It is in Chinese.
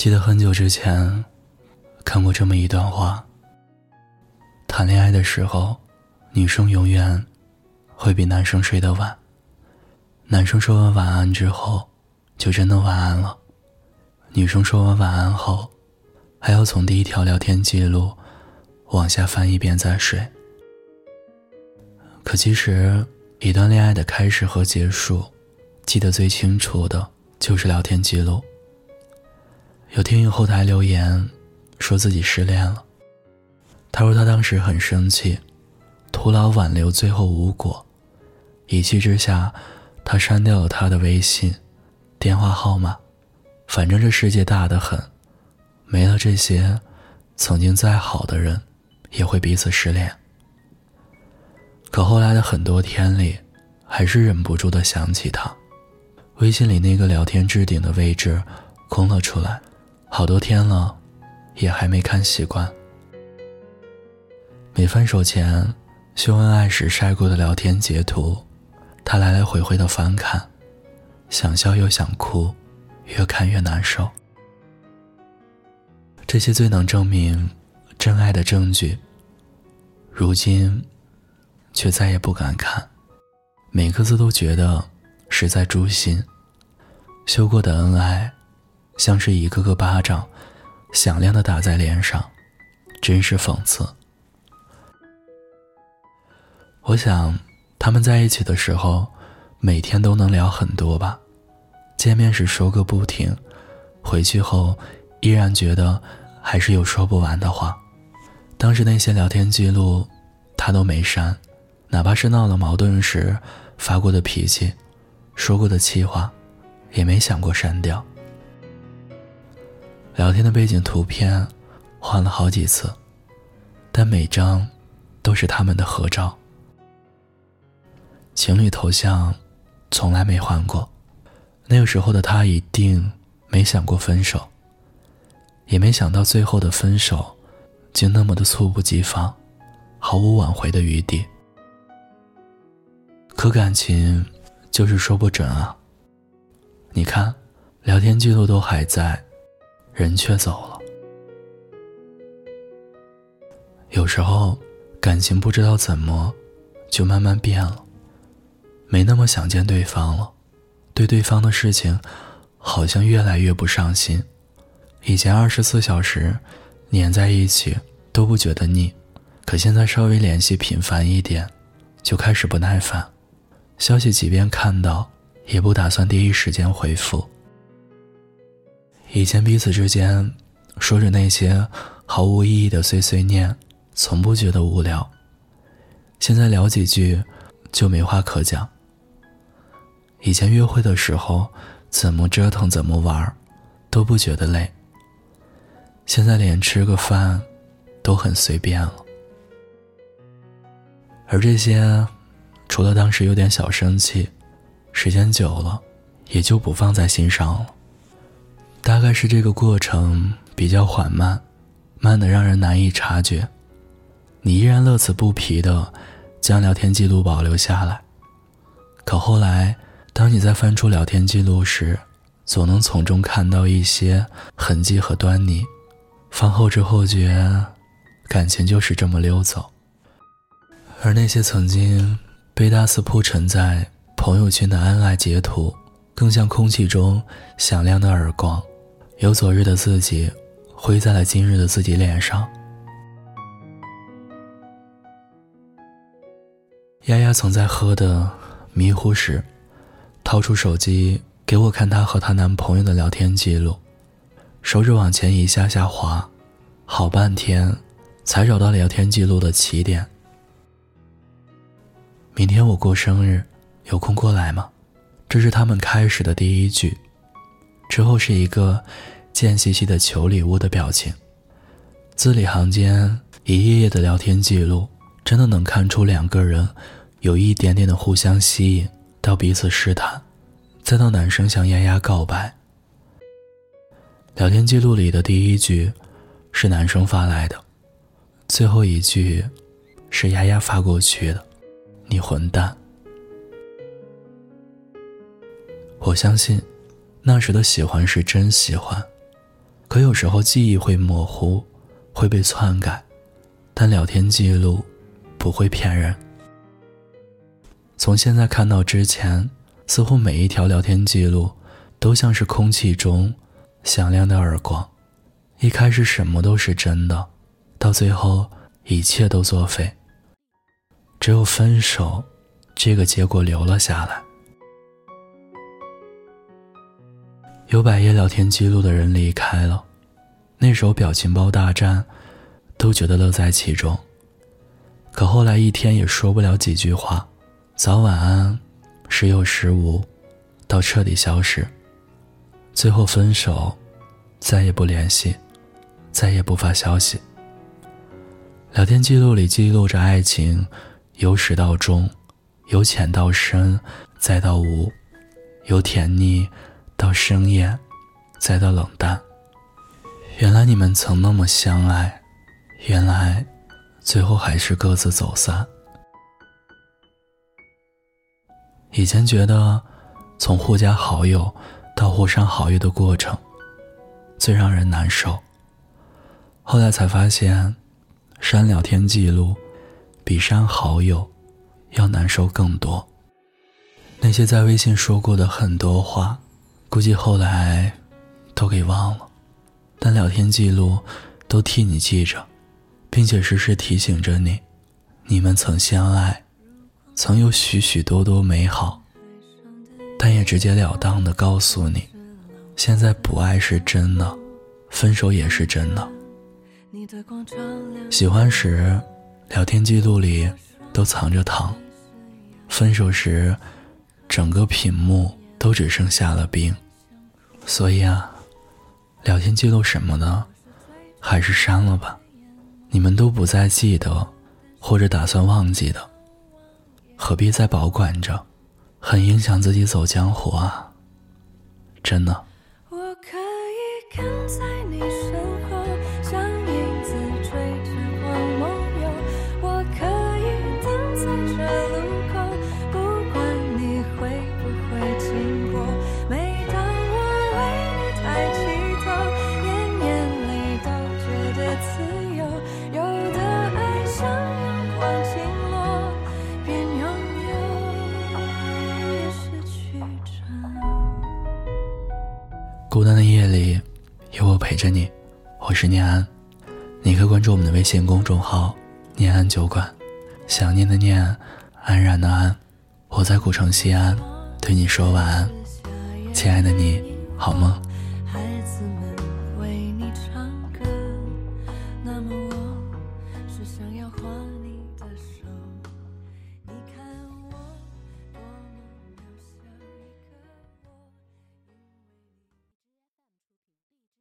记得很久之前看过这么一段话：谈恋爱的时候，女生永远会比男生睡得晚。男生说完晚安之后，就真的晚安了。女生说完晚安后，还要从第一条聊天记录往下翻一遍再睡。可其实，一段恋爱的开始和结束，记得最清楚的就是聊天记录。有听友后台留言，说自己失恋了。他说他当时很生气，徒劳挽留最后无果，一气之下，他删掉了他的微信、电话号码。反正这世界大得很，没了这些，曾经再好的人，也会彼此失恋。可后来的很多天里，还是忍不住的想起他，微信里那个聊天置顶的位置空了出来。好多天了，也还没看习惯。每分手前秀恩爱时晒过的聊天截图，他来来回回的翻看，想笑又想哭，越看越难受。这些最能证明真爱的证据，如今却再也不敢看，每个字都觉得是在诛心。修过的恩爱。像是一个个巴掌，响亮的打在脸上，真是讽刺。我想，他们在一起的时候，每天都能聊很多吧。见面时说个不停，回去后依然觉得还是有说不完的话。当时那些聊天记录，他都没删，哪怕是闹了矛盾时发过的脾气，说过的气话，也没想过删掉。聊天的背景图片换了好几次，但每张都是他们的合照。情侣头像从来没换过。那个时候的他一定没想过分手，也没想到最后的分手竟那么的猝不及防，毫无挽回的余地。可感情就是说不准啊。你看，聊天记录都还在。人却走了。有时候，感情不知道怎么，就慢慢变了，没那么想见对方了，对对方的事情，好像越来越不上心。以前二十四小时黏在一起都不觉得腻，可现在稍微联系频繁一点，就开始不耐烦。消息即便看到，也不打算第一时间回复。以前彼此之间说着那些毫无意义的碎碎念，从不觉得无聊。现在聊几句就没话可讲。以前约会的时候怎么折腾怎么玩都不觉得累。现在连吃个饭都很随便了。而这些，除了当时有点小生气，时间久了也就不放在心上了。大概是这个过程比较缓慢，慢的让人难以察觉。你依然乐此不疲的将聊天记录保留下来，可后来，当你在翻出聊天记录时，总能从中看到一些痕迹和端倪。方后知后觉，感情就是这么溜走。而那些曾经被大肆铺陈在朋友圈的恩爱截图，更像空气中响亮的耳光。有昨日的自己，挥在了今日的自己脸上。丫丫曾在喝的迷糊时，掏出手机给我看她和她男朋友的聊天记录，手指往前一下下滑，好半天，才找到聊天记录的起点。明天我过生日，有空过来吗？这是他们开始的第一句。之后是一个贱兮兮的求礼物的表情，字里行间一页页的聊天记录，真的能看出两个人有一点点的互相吸引，到彼此试探，再到男生向丫丫告白。聊天记录里的第一句是男生发来的，最后一句是丫丫发过去的，“你混蛋。”我相信。那时的喜欢是真喜欢，可有时候记忆会模糊，会被篡改，但聊天记录不会骗人。从现在看到之前，似乎每一条聊天记录都像是空气中响亮的耳光。一开始什么都是真的，到最后一切都作废。只有分手，这个结果留了下来。有百页聊天记录的人离开了，那时候表情包大战，都觉得乐在其中。可后来一天也说不了几句话，早晚安，时有时无，到彻底消失。最后分手，再也不联系，再也不发消息。聊天记录里记录着爱情。由始到终，由浅到深，再到无；由甜腻到深夜，再到冷淡。原来你们曾那么相爱，原来最后还是各自走散。以前觉得，从互加好友到互删好友的过程最让人难受。后来才发现，删聊天记录。比删好友要难受更多。那些在微信说过的很多话，估计后来都给忘了，但聊天记录都替你记着，并且时时提醒着你：你们曾相爱，曾有许许多多美好，但也直截了当的告诉你，现在不爱是真的，分手也是真的。喜欢时。聊天记录里都藏着糖，分手时，整个屏幕都只剩下了冰。所以啊，聊天记录什么的，还是删了吧。你们都不再记得，或者打算忘记的，何必再保管着？很影响自己走江湖啊，真的。单的夜里，有我陪着你。我是念安，你可以关注我们的微信公众号“念安酒馆”。想念的念，安然的安。我在古城西安，对你说晚安，亲爱的你，好梦。孩子们